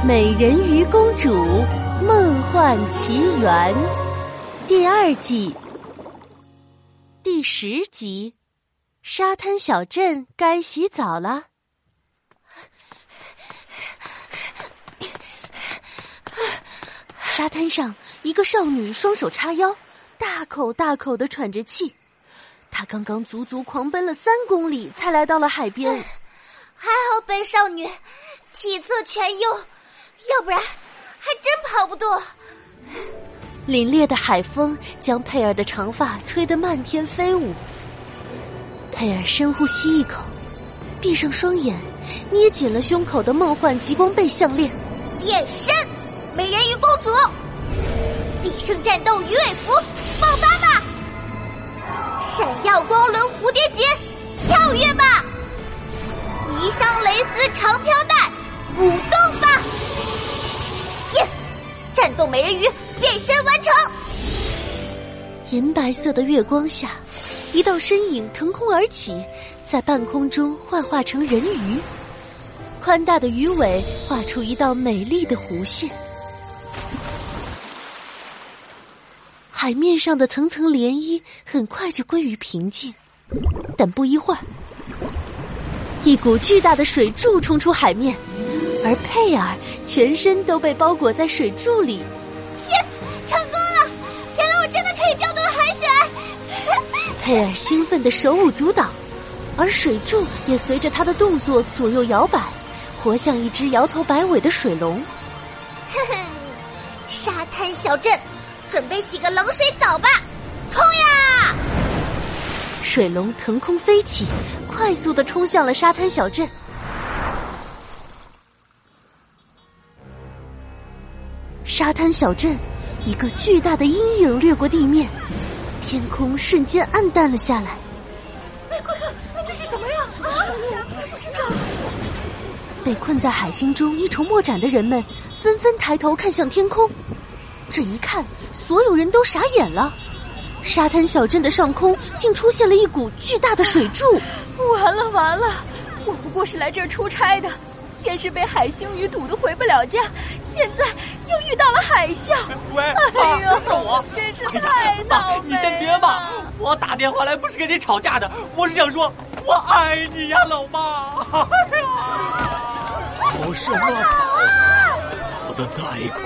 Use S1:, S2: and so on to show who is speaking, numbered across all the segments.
S1: 《美人鱼公主梦幻奇缘》第二季第十集：沙滩小镇该洗澡了。沙滩上，一个少女双手叉腰，大口大口的喘着气。她刚刚足足狂奔了三公里，才来到了海边。
S2: 还好本少女体测全优。要不然，还真跑不动。
S1: 凛冽的海风将佩尔的长发吹得漫天飞舞。佩尔深呼吸一口，闭上双眼，捏紧了胸口的梦幻极光贝项链，
S2: 变身美人鱼公主，必胜战斗鱼尾服爆发吧！闪耀光轮蝴蝶美人鱼变身完成。
S1: 银白色的月光下，一道身影腾空而起，在半空中幻化成人鱼，宽大的鱼尾画出一道美丽的弧线。海面上的层层涟漪很快就归于平静，但不一会儿，一股巨大的水柱冲出海面。而佩尔全身都被包裹在水柱里佩尔兴奋的手舞足蹈，而水柱也随着他的动作左右摇摆，活像一只摇头摆尾的水龙。
S2: 哼哼，沙滩小镇，准备洗个冷水澡吧！冲呀！
S1: 水龙腾空飞起，快速的冲向了沙滩小镇。沙滩小镇，一个巨大的阴影掠过地面，天空瞬间暗淡了下来。
S3: 哎，快看，那是什么呀？啊，不知道。
S1: 被困在海星中一筹莫展的人们纷纷抬头看向天空。这一看，所有人都傻眼了。沙滩小镇的上空竟出现了一股巨大的水柱。
S3: 完了完了，我不过是来这儿出差的。先是被海星鱼堵得回不了家，现在又遇到了海啸。
S4: 喂，
S3: 哎呦，
S4: 是我，
S3: 真是太倒
S4: 霉！你先别骂，我打电话来不是跟你吵架的，我是想说我爱你呀，老妈。哎呀，
S5: 跑什么跑？跑得再快，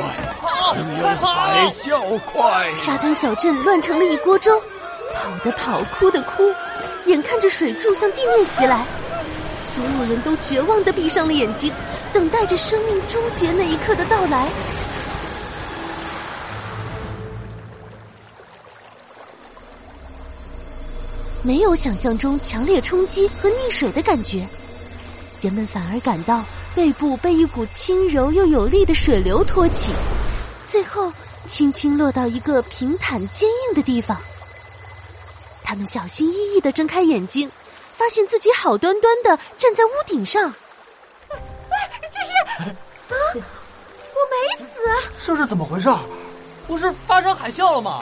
S5: 没有海啸快。
S1: 沙滩小镇乱成了一锅粥，跑的跑，哭的哭，眼看着水柱向地面袭来。所有人都绝望的闭上了眼睛，等待着生命终结那一刻的到来。没有想象中强烈冲击和溺水的感觉，人们反而感到背部被一股轻柔又有力的水流托起，最后轻轻落到一个平坦坚硬的地方。他们小心翼翼的睁开眼睛。发现自己好端端的站在屋顶上，
S3: 哎，这是啊，我没死，
S4: 这是怎么回事？不是发生海啸了吗？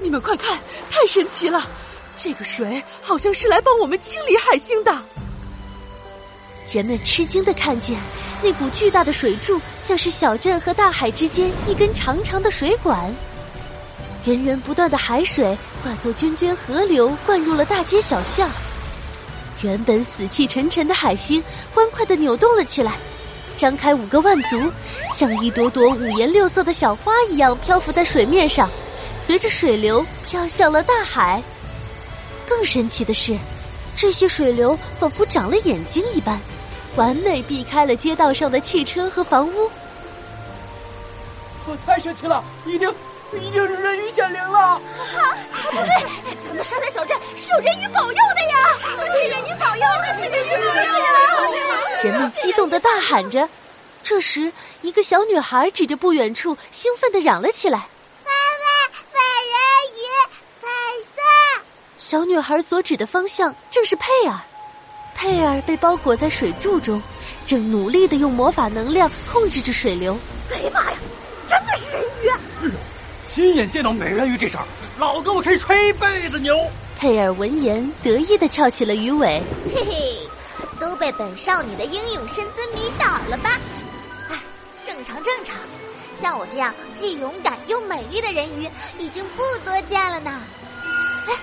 S3: 你们快看，太神奇了！这个水好像是来帮我们清理海星的。
S1: 人们吃惊的看见，那股巨大的水柱像是小镇和大海之间一根长长的水管，源源不断的海水化作涓涓河流，灌入了大街小巷。原本死气沉沉的海星欢快的扭动了起来，张开五个腕足，像一朵朵五颜六色的小花一样漂浮在水面上，随着水流飘向了大海。更神奇的是，这些水流仿佛长了眼睛一般，完美避开了街道上的汽车和房屋。
S4: 我太神奇了，一定。一定是人鱼显灵了！啊，
S3: 不对，咱们沙滩小镇是有人鱼保佑的呀！是人鱼保佑，是人鱼保佑呀！
S1: 人们激动的大喊着。这时，一个小女孩指着不远处，兴奋的嚷了起来：“小女孩所指的方向正是佩尔。佩尔被包裹在水柱中，正努力的用魔法能量控制着水流。
S3: 哎呀妈呀，真的是人鱼！啊！
S4: 亲眼见到美人鱼这事儿，老子我可以吹一辈子牛。
S1: 佩尔闻言得意的翘起了鱼尾，
S2: 嘿嘿，都被本少女的英勇身姿迷倒了吧？哎，正正常正常。像我这样既勇敢又美丽的人鱼，已经不多见了呢。哎，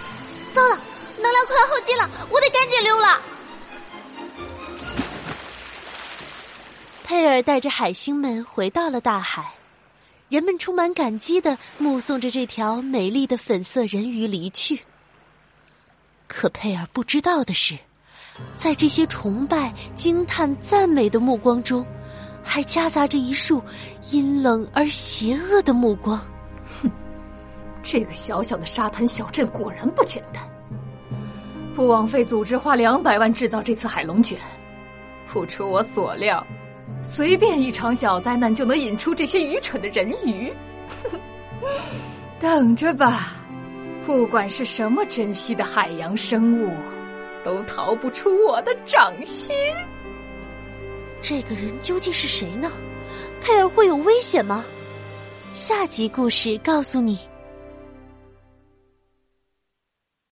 S2: 糟了，能量快要耗尽了，我得赶紧溜了。
S1: 佩尔带着海星们回到了大海，人们充满感激的目送着这条美丽的粉色人鱼离去。可佩尔不知道的是，在这些崇拜、惊叹、赞美的目光中，还夹杂着一束阴冷而邪恶的目光。
S3: 这个小小的沙滩小镇果然不简单。不枉费组织花两百万制造这次海龙卷，不出我所料。随便一场小灾难就能引出这些愚蠢的人鱼，等着吧！不管是什么珍稀的海洋生物，都逃不出我的掌心。
S1: 这个人究竟是谁呢？佩尔会有危险吗？下集故事告诉你。